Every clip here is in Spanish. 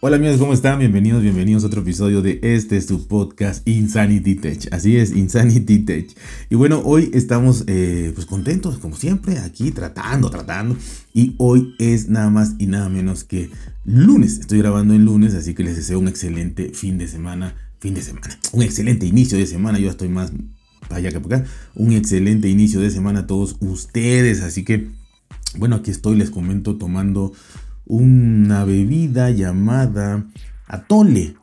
Hola amigos, ¿cómo están? Bienvenidos, bienvenidos a otro episodio de este es podcast Insanity Tech. Así es, Insanity Tech. Y bueno, hoy estamos eh, pues contentos, como siempre, aquí tratando, tratando. Y hoy es nada más y nada menos que lunes. Estoy grabando en lunes, así que les deseo un excelente fin de semana. Fin de semana. Un excelente inicio de semana. Yo estoy más allá que por acá. Un excelente inicio de semana a todos ustedes. Así que, bueno, aquí estoy, les comento tomando una bebida llamada atole.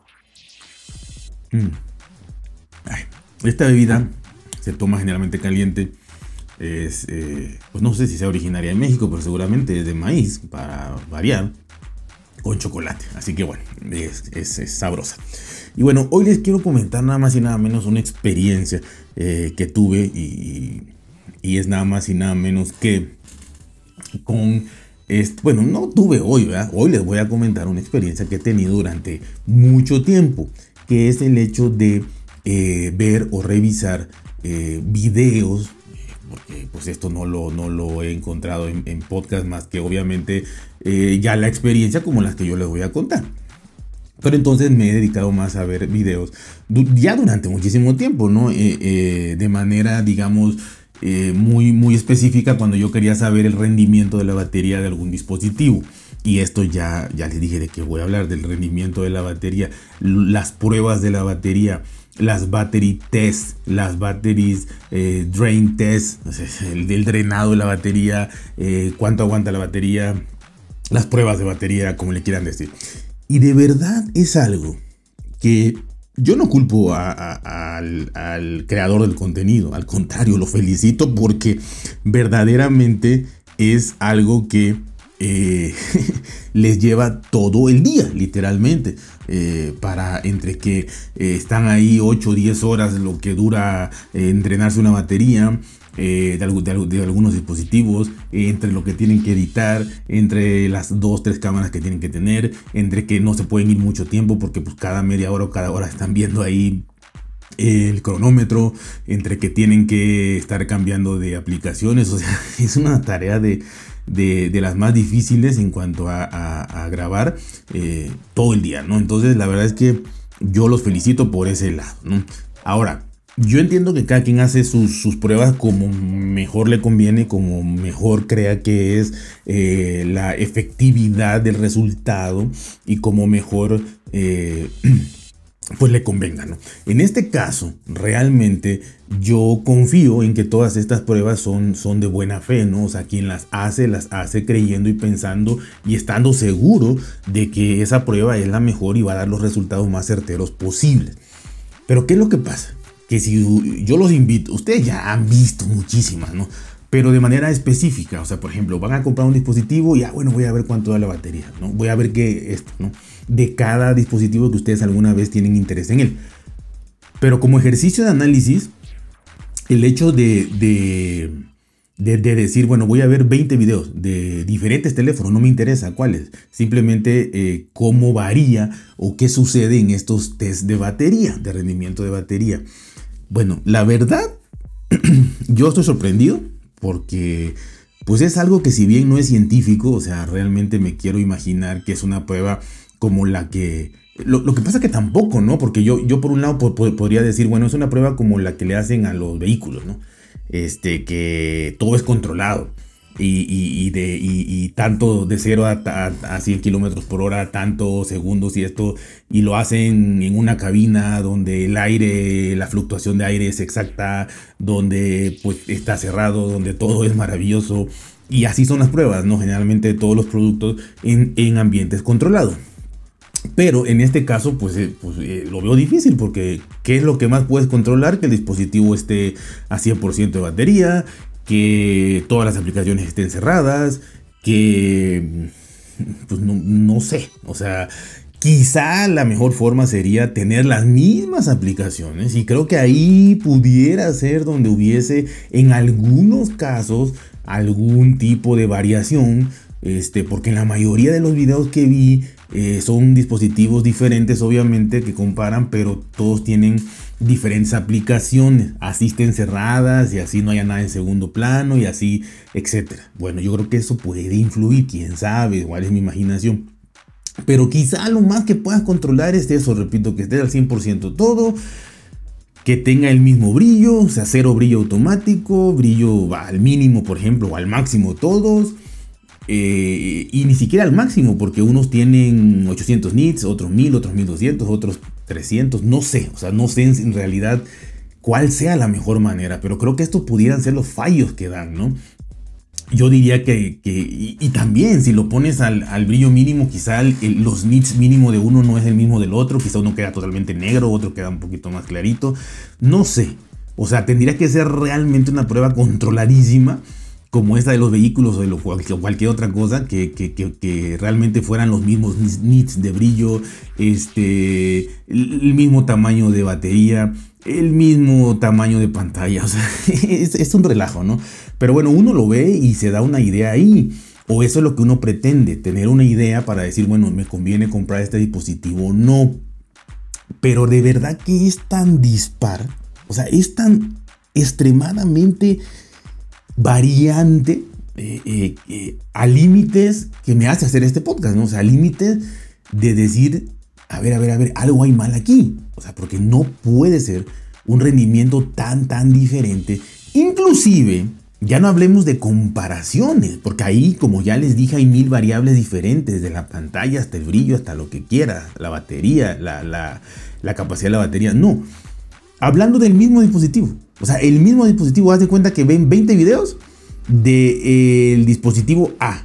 Mm. esta bebida se toma generalmente caliente. Es, eh, pues no sé si sea originaria de México, pero seguramente es de maíz, para variar, con chocolate. Así que bueno, es, sabrosa. Y bueno, hoy les quiero comentar nada más y nada menos una experiencia eh, que tuve y, y es nada más y nada menos que con bueno, no tuve hoy, ¿verdad? Hoy les voy a comentar una experiencia que he tenido durante mucho tiempo, que es el hecho de eh, ver o revisar eh, videos, porque pues esto no lo, no lo he encontrado en, podcast más que obviamente eh, ya la experiencia como las que yo les voy a contar. Pero entonces me he dedicado más a ver videos ya durante muchísimo tiempo, ¿no? de manera, digamos, eh, muy, muy específica cuando yo quería saber el rendimiento de la batería de algún dispositivo. Y esto ya, ya les dije de que voy a hablar del rendimiento de la batería, las pruebas de la batería, las battery tests, las batteries eh, drain tests, el drenado de la batería, eh, cuánto aguanta la batería, las pruebas de batería, como le quieran decir. Y de verdad es algo que yo no culpo al, creador del contenido, al contrario, lo felicito porque verdaderamente es algo que eh, les lleva todo el día, literalmente, eh, para entre que eh, están ahí 8 o 10 horas lo que dura entrenarse una batería, eh, de, algunos dispositivos, entre lo que tienen que editar, entre las dos, tres cámaras que tienen que tener, entre que no se pueden ir mucho tiempo porque pues cada media hora o cada hora están viendo ahí el cronómetro, entre que tienen que estar cambiando de aplicaciones, o sea, es una tarea de, las más difíciles en cuanto a, grabar eh, todo el día, ¿no? Entonces la verdad es que yo los felicito por ese lado, ¿no? Ahora, yo entiendo que cada quien hace sus, pruebas como mejor le conviene, como mejor crea que es eh, la efectividad del resultado y como mejor eh, pues le convenga. ¿no? En este caso, realmente yo confío en que todas estas pruebas son, son de buena fe, ¿no? O sea, quien las hace, las hace creyendo y pensando y estando seguro de que esa prueba es la mejor y va a dar los resultados más certeros posibles. Pero ¿qué es lo que pasa? Que si yo los invito, ustedes ya han visto muchísimas, ¿no? Pero de manera específica, o sea, por ejemplo, van a comprar un dispositivo y ya, bueno, voy a ver cuánto da la batería, ¿no? Voy a ver qué esto, ¿no? De cada dispositivo que ustedes alguna vez tienen interés en él. Pero como ejercicio de análisis, el hecho de, de, de, decir, bueno, voy a ver 20 videos de diferentes teléfonos, no me interesa cuáles, simplemente eh, cómo varía o qué sucede en estos test de batería, de rendimiento de batería. Bueno, la verdad, yo estoy sorprendido porque pues es algo que si bien no es científico, o sea, realmente me quiero imaginar que es una prueba como la que... Lo, que pasa que tampoco, ¿no? Porque yo, yo por un lado podría decir, bueno, es una prueba como la que le hacen a los vehículos, ¿no? Este, que todo es controlado y, de, y, tanto de 0 a, a, 100 kilómetros por hora, tantos segundos y esto, y lo hacen en una cabina donde el aire, la fluctuación de aire es exacta, donde pues está cerrado, donde todo es maravilloso. Y así son las pruebas, ¿no? Generalmente todos los productos en, en ambientes controlados. Pero en este caso, pues, eh, pues eh, lo veo difícil porque ¿qué es lo que más puedes controlar? Que el dispositivo esté a 100% de batería, que todas las aplicaciones estén cerradas, que pues no, sé, o sea, quizá la mejor forma sería tener las mismas aplicaciones y creo que ahí pudiera ser donde hubiese en algunos casos algún tipo de variación, este, porque en la mayoría de los videos que vi eh, son dispositivos diferentes obviamente que comparan, pero todos tienen diferentes aplicaciones, así estén cerradas y así no haya nada en segundo plano y así, etcétera. Bueno, yo creo que eso puede influir, quién sabe, igual es mi imaginación. Pero quizá lo más que puedas controlar es eso, repito, que esté al 100% todo, que tenga el mismo brillo, o sea, cero brillo automático, brillo al mínimo, por ejemplo, o al máximo todos. Eh, y ni siquiera al máximo, porque unos tienen 800 nits, otros 1000, otros 1200, otros 300, no sé, o sea, no sé en realidad cuál sea la mejor manera, pero creo que estos pudieran ser los fallos que dan, ¿no? Yo diría que, y, también si lo pones al, brillo mínimo, quizá los nits mínimo de uno no es el mismo del otro, quizá uno queda totalmente negro, otro queda un poquito más clarito, no sé, o sea, tendría que ser realmente una prueba controladísima como esta de los vehículos o de cualquier otra cosa, que, realmente fueran los mismos nits de brillo, este, el mismo tamaño de batería, el mismo tamaño de pantalla. O sea, es, un relajo, ¿no? Pero bueno, uno lo ve y se da una idea ahí. O eso es lo que uno pretende, tener una idea para decir, bueno, me conviene comprar este dispositivo o no. Pero de verdad que es tan dispar, o sea, es tan extremadamente variante eh, eh, eh, a límites que me hace hacer este podcast, ¿no? O sea, límites de decir, a ver, a ver, a ver, algo hay mal aquí. O sea, porque no puede ser un rendimiento tan, tan diferente. Inclusive, ya no hablemos de comparaciones, porque ahí, como ya les dije, hay mil variables diferentes, de la pantalla hasta el brillo, hasta lo que quiera, la batería, la, la, capacidad de la batería. No, hablando del mismo dispositivo. O sea, el mismo dispositivo, haz de cuenta que ven 20 videos del dispositivo A.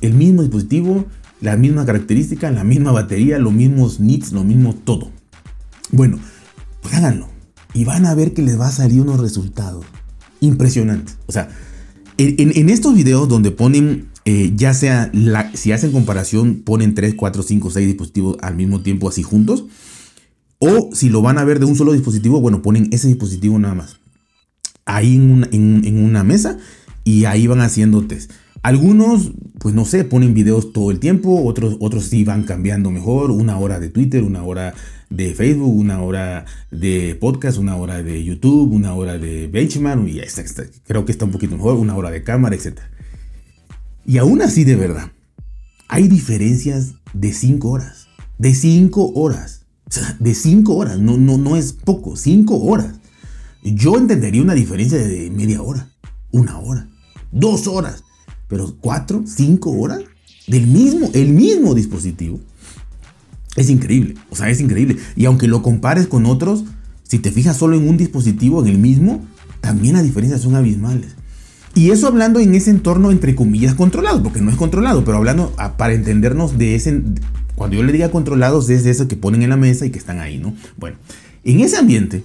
El mismo dispositivo la misma característica, la misma batería, los mismos nits, lo mismo todo. Bueno, pues háganlo y van a ver que les va a salir unos resultados impresionantes. O sea, en, estos videos donde ponen, eh, ya sea, si hacen comparación, ponen 3, 4, 5, 6 dispositivos al mismo tiempo así juntos. O si lo van a ver de un solo dispositivo, bueno, ponen ese dispositivo nada más. Ahí en en una mesa y ahí van haciendo test. Algunos, pues no sé, ponen videos todo el tiempo, otros, otros sí van cambiando mejor, una hora de Twitter, una hora de Facebook, una hora de podcast, una hora de YouTube, una hora de benchmark, y creo que está un poquito mejor, una hora de cámara, etc. Y aún así, de verdad, hay diferencias de 5 horas, de 5 horas, o sea, de 5 horas, no, no, no es poco, 5 horas. Yo entendería una diferencia de media hora, una hora, dos horas. Pero cuatro, cinco horas del mismo, el mismo dispositivo. Es increíble, o sea, es increíble. Y aunque lo compares con otros, si te fijas solo en un dispositivo, en el mismo, también las diferencias son abismales. Y eso hablando en ese entorno, entre comillas, controlado, porque no es controlado, pero hablando para entendernos de ese, cuando yo le diga controlados, es de eso que ponen en la mesa y que están ahí, ¿no? Bueno, en ese ambiente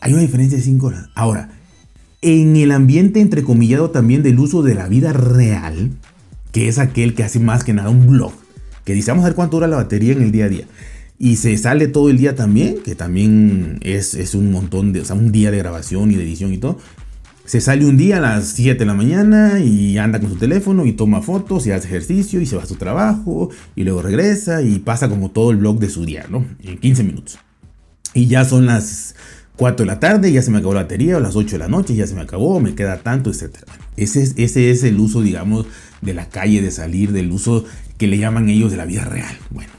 hay una diferencia de 5 horas. Ahora, en el ambiente entrecomillado también del uso de la vida real, que es aquel que hace más que nada un blog, que dice vamos a ver cuánto dura la batería en el día a día. Y se sale todo el día también, que también es, es un montón de, o sea, un día de grabación y de edición y todo. Se sale un día a las 7 de la mañana y anda con su teléfono y toma fotos y hace ejercicio y se va a su trabajo y luego regresa y pasa como todo el blog de su día, ¿no? En 15 minutos. Y ya son las 4 de la tarde, ya se me acabó la batería, o las 8 de la noche, ya se me acabó, me queda tanto, etc. Ese es, ese es el uso, digamos, de la calle, de salir, del uso que le llaman ellos de la vida real. Bueno,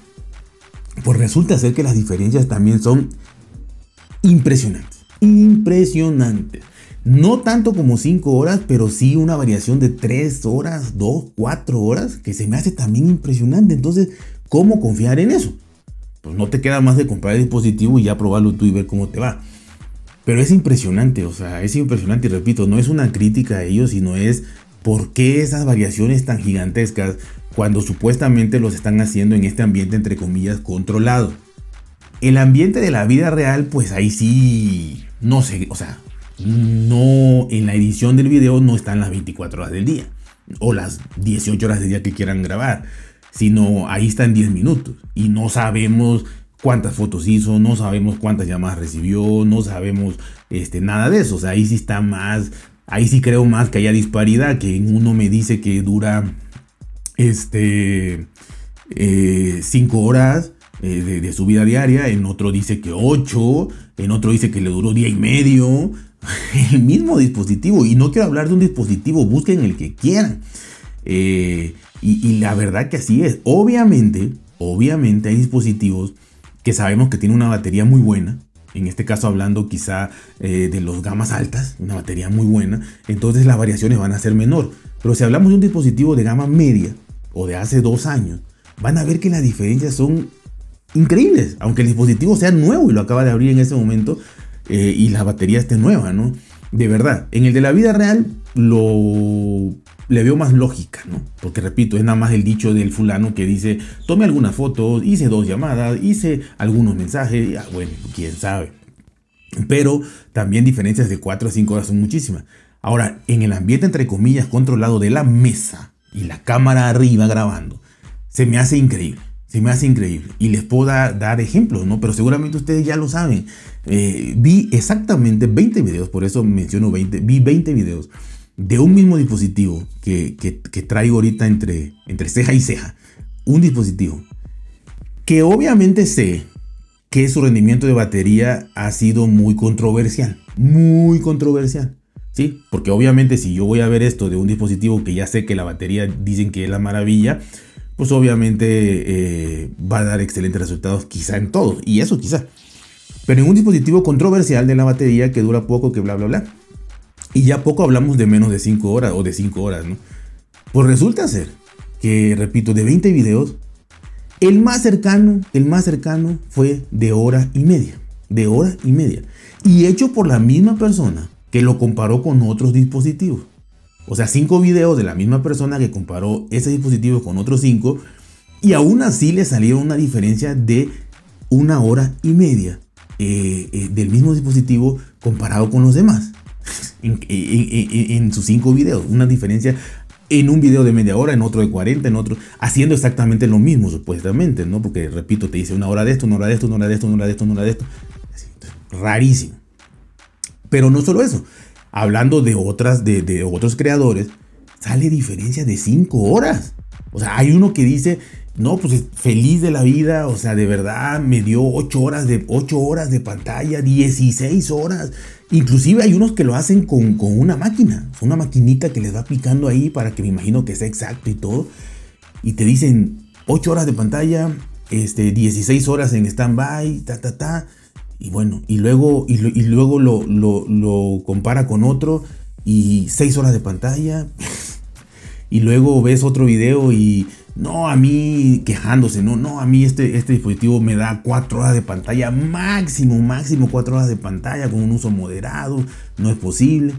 pues resulta ser que las diferencias también son impresionantes. Impresionantes. No tanto como 5 horas, pero sí una variación de 3 horas, 2, 4 horas, que se me hace también impresionante. Entonces, ¿cómo confiar en eso? Pues no te queda más de comprar el dispositivo y ya probarlo tú y ver cómo te va. Pero es impresionante, o sea, es impresionante y repito, no es una crítica a ellos, sino es por qué esas variaciones tan gigantescas cuando supuestamente los están haciendo en este ambiente entre comillas controlado. El ambiente de la vida real, pues ahí sí, no sé, o sea, no, en la edición del video no están las 24 horas del día o las 18 horas del día que quieran grabar, sino ahí están 10 minutos y no sabemos cuántas fotos hizo, no sabemos cuántas llamadas recibió, no sabemos este, nada de eso. O sea, ahí sí está más, ahí sí creo más que haya disparidad, que en uno me dice que dura este 5 eh, horas eh, de, su vida diaria, en otro dice que 8, en otro dice que le duró día y medio. El mismo dispositivo, y no quiero hablar de un dispositivo, busquen el que quieran. Eh, y la verdad que así es. Obviamente, obviamente hay dispositivos que sabemos que tienen una batería muy buena, en este caso hablando quizá eh, de los gamas altas, una batería muy buena, entonces las variaciones van a ser menor. Pero si hablamos de un dispositivo de gama media o de hace dos años, van a ver que las diferencias son increíbles, aunque el dispositivo sea nuevo y lo acaba de abrir en ese momento eh, y la batería esté nueva, ¿no? De verdad, en el de la vida real lo le veo más lógica, ¿no? Porque repito, es nada más el dicho del fulano que dice, tomé algunas fotos, hice dos llamadas, hice algunos mensajes, ah, bueno, quién sabe. Pero también diferencias de 4 a 5 horas son muchísimas. Ahora, en el ambiente entre comillas controlado de la mesa y la cámara arriba grabando, se me hace increíble. Se me hace increíble. Y les puedo dar, ejemplos, ¿no? Pero seguramente ustedes ya lo saben. Eh, vi exactamente 20 videos, por eso menciono 20. Vi 20 videos de un mismo dispositivo que, traigo ahorita entre, entre ceja y ceja, un dispositivo que obviamente sé que su rendimiento de batería ha sido muy controversial, muy controversial. ¿Sí? Porque obviamente si yo voy a ver esto de un dispositivo que ya sé que la batería dicen que es la maravilla, pues obviamente eh, va a dar excelentes resultados quizá en todo, y eso quizá. Pero en un dispositivo controversial de la batería que dura poco, que bla, bla, bla, y ya poco hablamos de menos de 5 horas o de 5 horas, ¿no? Pues resulta ser que, repito, de 20 videos, el más cercano, el más cercano fue de hora y media. De hora y media. Y hecho por la misma persona que lo comparó con otros dispositivos. O sea, 5 videos de la misma persona que comparó ese dispositivo con otros 5. Y aún así le salieron una diferencia de una hora y media eh, eh, del mismo dispositivo comparado con los demás en, sus cinco videos. Una diferencia en un video de media hora, en otro de 40, en otro, haciendo exactamente lo mismo, supuestamente, ¿no? Porque, repito, te dice una hora de esto, una hora de esto, una hora de esto, una hora de esto, una hora de esto. Rarísimo. Pero no solo eso. Hablando de otras, de, otros creadores, sale diferencia de 5 horas. O sea, hay uno que dice, no, pues feliz de la vida, o sea, de verdad me dio 8 horas de, 8 horas de pantalla, 16 horas. Inclusive hay unos que lo hacen con, una máquina, una maquinita que les va aplicando ahí para que me imagino que sea exacto y todo. Y te dicen 8 horas de pantalla, este, 16 horas en stand-by, ta, ta, ta. Y bueno, y luego, y, luego lo, lo, compara con otro y 6 horas de pantalla. y luego ves otro video y no, a mí quejándose, no, no, a mí este, este dispositivo me da 4 horas de pantalla, máximo, máximo 4 horas de pantalla con un uso moderado, no es posible.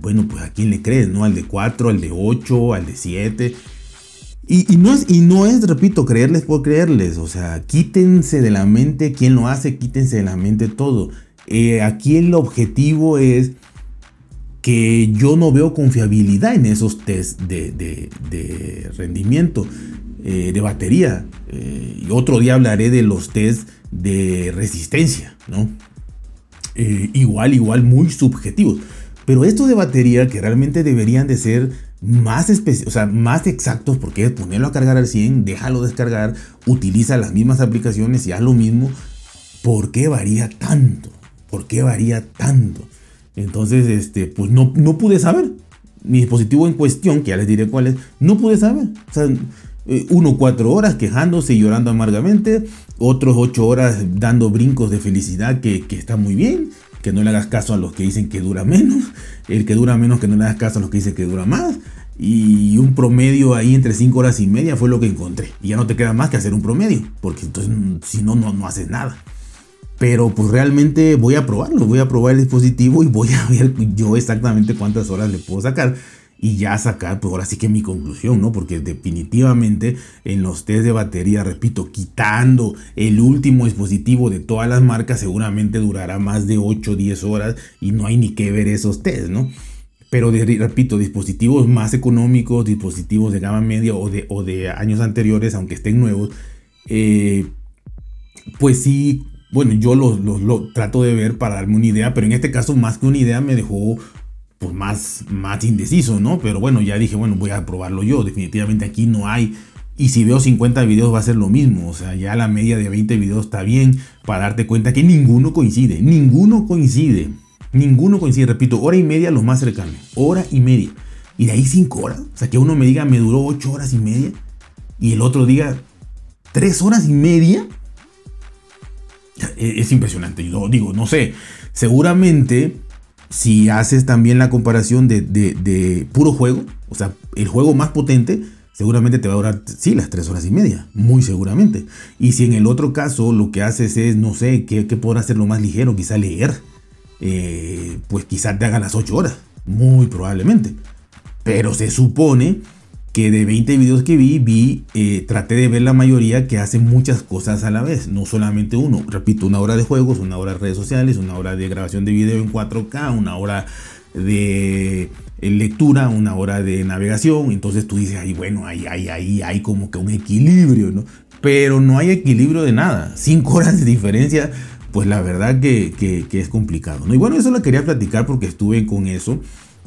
Bueno, pues a quién le crees, ¿no? Al de 4, al de 8, al de 7. Y, no es, y no es, repito, creerles por creerles. O sea, quítense de la mente quién lo hace, quítense de la mente todo. Eh, aquí el objetivo es que yo no veo confiabilidad en esos test de, rendimiento eh, de batería. Eh, y otro día hablaré de los test de resistencia, ¿no? Eh, igual, igual, muy subjetivos. Pero estos de batería que realmente deberían de ser más, o sea, más exactos, porque es ponerlo a cargar al 100, déjalo descargar, utiliza las mismas aplicaciones y haz lo mismo. ¿Por qué varía tanto? ¿Por qué varía tanto? Entonces, este, pues no, no pude saber. Mi dispositivo en cuestión, que ya les diré cuál es, no pude saber. O sea, eh, uno cuatro horas quejándose y llorando amargamente, otros ocho horas dando brincos de felicidad que, que está muy bien, que no le hagas caso a los que dicen que dura menos, el que dura menos que no le hagas caso a los que dicen que dura más, y un promedio ahí entre cinco horas y media fue lo que encontré. Y ya no te queda más que hacer un promedio, porque entonces si no, no, no haces nada. Pero pues realmente voy a probarlo, voy a probar el dispositivo y voy a ver yo exactamente cuántas horas le puedo sacar y ya sacar, pues ahora sí que mi conclusión, ¿no? Porque definitivamente en los test de batería, repito, quitando el último dispositivo de todas las marcas, seguramente durará más de 8 o 10 horas y no hay ni que ver esos test, ¿no? Pero repito, dispositivos más económicos, dispositivos de gama media o de, o de años anteriores, aunque estén nuevos, eh, pues sí bueno, yo lo, trato de ver para darme una idea, pero en este caso más que una idea me dejó pues más, más indeciso, ¿no? Pero bueno, ya dije, bueno, voy a probarlo yo, definitivamente aquí no hay... Y si veo 50 videos va a ser lo mismo, o sea, ya la media de 20 videos está bien para darte cuenta que ninguno coincide, ninguno coincide, ninguno coincide, repito, hora y media lo más cercano, hora y media. Y de ahí 5 horas, o sea, que uno me diga me duró 8 horas y media y el otro diga tres horas y media. Es impresionante. Yo digo, no sé, seguramente si haces también la comparación de, de, puro juego, o sea, el juego más potente, seguramente te va a durar, sí, las tres horas y media, muy seguramente. Y si en el otro caso lo que haces es, no sé, ¿qué, qué podrá hacer lo más ligero? Quizá leer, eh, pues quizá te haga las ocho horas, muy probablemente. Pero se supone que de 20 videos que vi, vi, eh, traté de ver la mayoría que hacen muchas cosas a la vez, no solamente uno. Repito, una hora de juegos, una hora de redes sociales, una hora de grabación de video en 4K, una hora de eh, lectura, una hora de navegación. Entonces tú dices, ahí bueno, ahí, ahí, ahí hay como que un equilibrio, ¿no? Pero no hay equilibrio de nada. Cinco horas de diferencia, pues la verdad que, que es complicado, ¿no? Y bueno, eso lo quería platicar porque estuve con eso.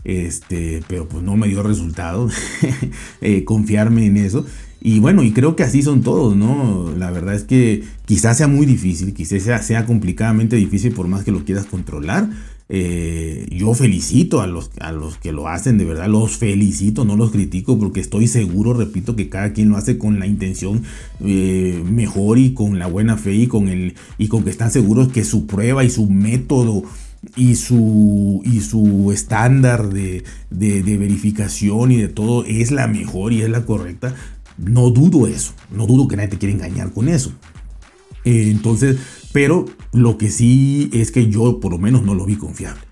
Este, pero pues no me dio resultado eh, confiarme en eso. Y bueno, y creo que así son todos, ¿no? La verdad es que quizás sea muy difícil, quizás sea, complicadamente difícil por más que lo quieras controlar. Eh, yo felicito a los, a los que lo hacen, de verdad, los felicito, no los critico porque estoy seguro, repito, que cada quien lo hace con la intención eh, mejor y con la buena fe y con, el, y con que están seguros que su prueba y su método y su, y su estándar de, verificación y de todo es la mejor y es la correcta, no dudo eso, no dudo que nadie te quiera engañar con eso. Eh, entonces, pero lo que sí es que yo por lo menos no lo vi confiable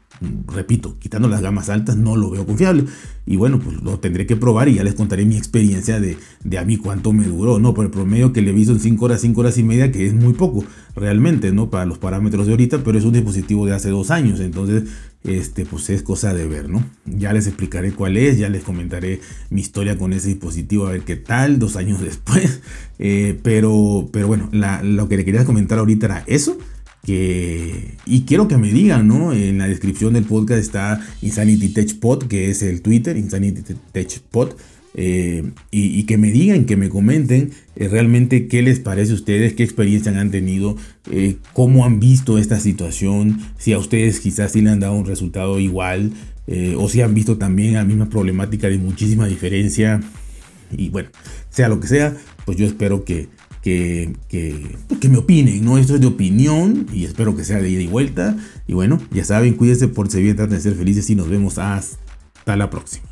repito, quitando las gamas altas, no lo veo confiable. Y bueno, pues lo tendré que probar y ya les contaré mi experiencia de, de a mí cuánto me duró, ¿no? Por el promedio que le vi son 5 horas, 5 horas y media, que es muy poco realmente, ¿no? Para los parámetros de ahorita, pero es un dispositivo de hace dos años, entonces, este, pues es cosa de ver, ¿no? Ya les explicaré cuál es, ya les comentaré mi historia con ese dispositivo, a ver qué tal, dos años después. Eh, pero, pero bueno, lo que le quería comentar ahorita era eso y quiero que me digan, ¿no? En la descripción del podcast está Insanity que es el Twitter, Insanity. Eh, y, que me digan, que me comenten eh, realmente qué les parece a ustedes, qué experiencia han tenido, eh, cómo han visto esta situación, si a ustedes quizás sí le han dado un resultado igual, o si han visto también la misma problemática de muchísima diferencia. Y bueno, sea lo que sea, pues yo espero que, que, que, me opinen, ¿no? Esto es de opinión y espero que sea de ida y vuelta. Y bueno, ya saben, cuídense por si bien, traten de ser felices y nos vemos hasta la próxima.